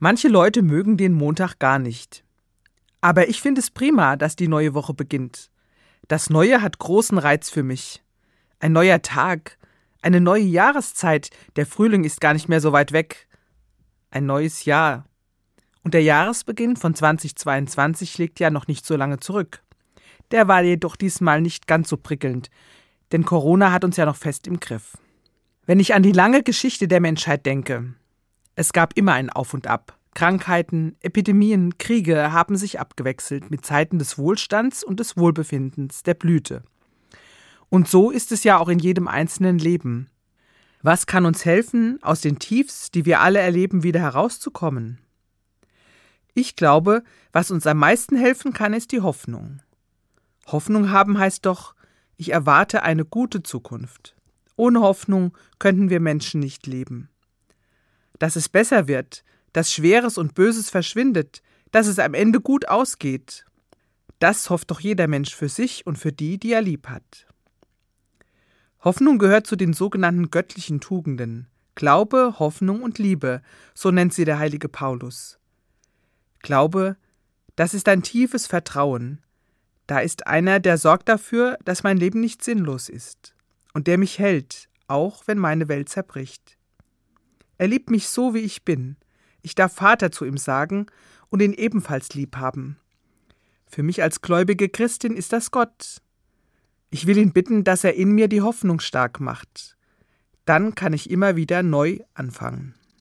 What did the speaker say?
Manche Leute mögen den Montag gar nicht. Aber ich finde es prima, dass die neue Woche beginnt. Das Neue hat großen Reiz für mich. Ein neuer Tag, eine neue Jahreszeit, der Frühling ist gar nicht mehr so weit weg. Ein neues Jahr. Und der Jahresbeginn von 2022 liegt ja noch nicht so lange zurück. Der war jedoch diesmal nicht ganz so prickelnd, denn Corona hat uns ja noch fest im Griff. Wenn ich an die lange Geschichte der Menschheit denke, es gab immer ein Auf und Ab. Krankheiten, Epidemien, Kriege haben sich abgewechselt mit Zeiten des Wohlstands und des Wohlbefindens, der Blüte. Und so ist es ja auch in jedem einzelnen Leben. Was kann uns helfen, aus den Tiefs, die wir alle erleben, wieder herauszukommen? Ich glaube, was uns am meisten helfen kann, ist die Hoffnung. Hoffnung haben heißt doch, ich erwarte eine gute Zukunft. Ohne Hoffnung könnten wir Menschen nicht leben dass es besser wird, dass Schweres und Böses verschwindet, dass es am Ende gut ausgeht. Das hofft doch jeder Mensch für sich und für die, die er lieb hat. Hoffnung gehört zu den sogenannten göttlichen Tugenden. Glaube, Hoffnung und Liebe, so nennt sie der heilige Paulus. Glaube, das ist ein tiefes Vertrauen. Da ist einer, der sorgt dafür, dass mein Leben nicht sinnlos ist und der mich hält, auch wenn meine Welt zerbricht. Er liebt mich so, wie ich bin. Ich darf Vater zu ihm sagen und ihn ebenfalls lieb haben. Für mich als gläubige Christin ist das Gott. Ich will ihn bitten, dass er in mir die Hoffnung stark macht. Dann kann ich immer wieder neu anfangen.